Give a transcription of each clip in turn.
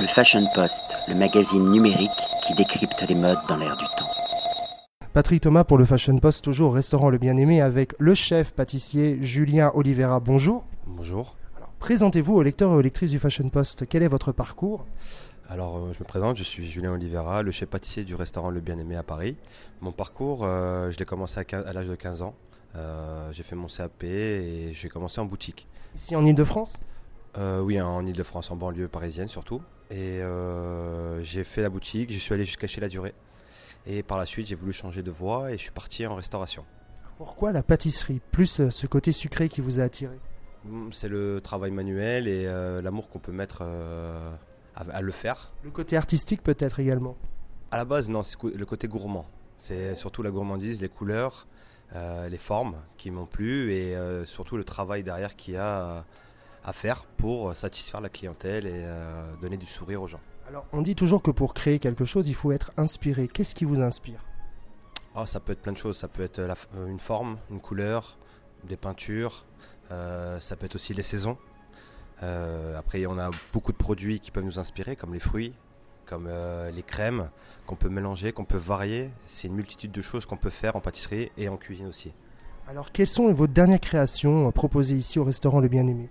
Le Fashion Post, le magazine numérique qui décrypte les modes dans l'air du temps. Patrick Thomas pour le Fashion Post, toujours au restaurant Le Bien-Aimé avec le chef pâtissier Julien Oliveira. Bonjour. Bonjour. Alors, présentez-vous aux lecteurs et aux lectrices du Fashion Post. Quel est votre parcours? Alors, euh, je me présente, je suis Julien Oliveira, le chef pâtissier du restaurant Le Bien-Aimé à Paris. Mon parcours, euh, je l'ai commencé à, l'âge de 15 ans. Euh, j'ai fait mon CAP et j'ai commencé en boutique. Ici en Ile-de-France? Euh, oui, en Ile-de-France, en banlieue parisienne surtout. Et euh, j'ai fait la boutique, je suis allé jusqu'à chez La Durée. Et par la suite, j'ai voulu changer de voie et je suis parti en restauration. Pourquoi la pâtisserie Plus euh, ce côté sucré qui vous a attiré? Mm, C'est le travail manuel et euh, l'amour qu'on peut mettre euh, à, à le faire. Le côté artistique peut-être également? À la base, non, c'est le côté gourmand. C'est surtout la gourmandise, les couleurs, euh, les formes qui m'ont plu et surtout le travail derrière qu'il y a à faire pour satisfaire la clientèle et euh, donner du sourire aux gens. Alors on dit toujours que pour créer quelque chose, il faut être inspiré. Qu'est-ce qui vous inspire? Ah, ça peut être plein de choses. Ça peut être la euh, une forme, une couleur, des peintures. euh, ça peut être aussi les saisons. Euh, après, on a beaucoup de produits qui peuvent nous inspirer, comme les fruits, comme euh, les crèmes, qu'on peut mélanger, qu'on peut varier. C'est une multitude de choses qu'on peut faire en pâtisserie et en cuisine aussi. Alors quelles sont vos dernières créations euh, proposées ici au restaurant Le Bien-Aimé?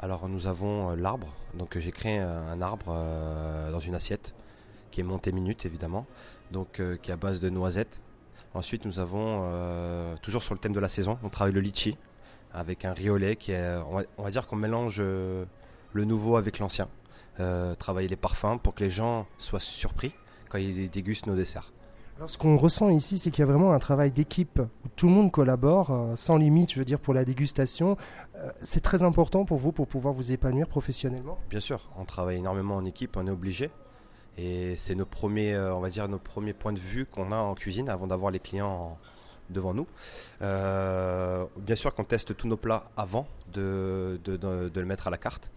Alors nous avons euh, l'arbre. Donc j'ai créé un, arbre euh, dans une assiette qui est monté minute évidemment, donc euh, qui est à base de noisettes. Ensuite nous avons toujours sur le thème de la saison, on travaille le litchi avec un riolet qui est, on va, dire qu'on mélange le nouveau avec l'ancien. Travailler les parfums pour que les gens soient surpris quand ils dégustent nos desserts. Alors ce qu'on ressent ici, c'est qu'il y a vraiment un travail d'équipe où tout le monde collabore, euh, sans limite, je veux dire, pour la dégustation. Euh, c'est très important pour vous pour pouvoir vous épanouir professionnellement. Bien sûr, on travaille énormément en équipe, on est obligé. Et c'est nos premiers, euh, on va dire, nos premiers points de vue qu'on a en cuisine avant d'avoir les clients en- devant nous. Bien sûr qu'on teste tous nos plats avant de, de- le mettre à la carte.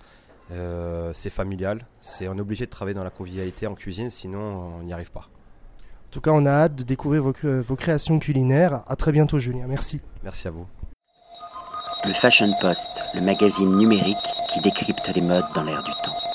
C'est familial, c'est, on est obligé de travailler dans la convivialité en cuisine, sinon on n'y arrive pas. En tout cas, on a hâte de découvrir vos, vos créations culinaires. À très bientôt, Julien. Merci. Merci à vous. Le Fashion Post, le magazine numérique qui décrypte les modes dans l'air du temps.